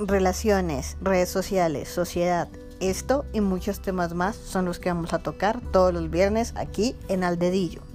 relaciones, redes sociales, sociedad. Esto y muchos temas más son los que vamos a tocar todos los viernes aquí en Aldedillo.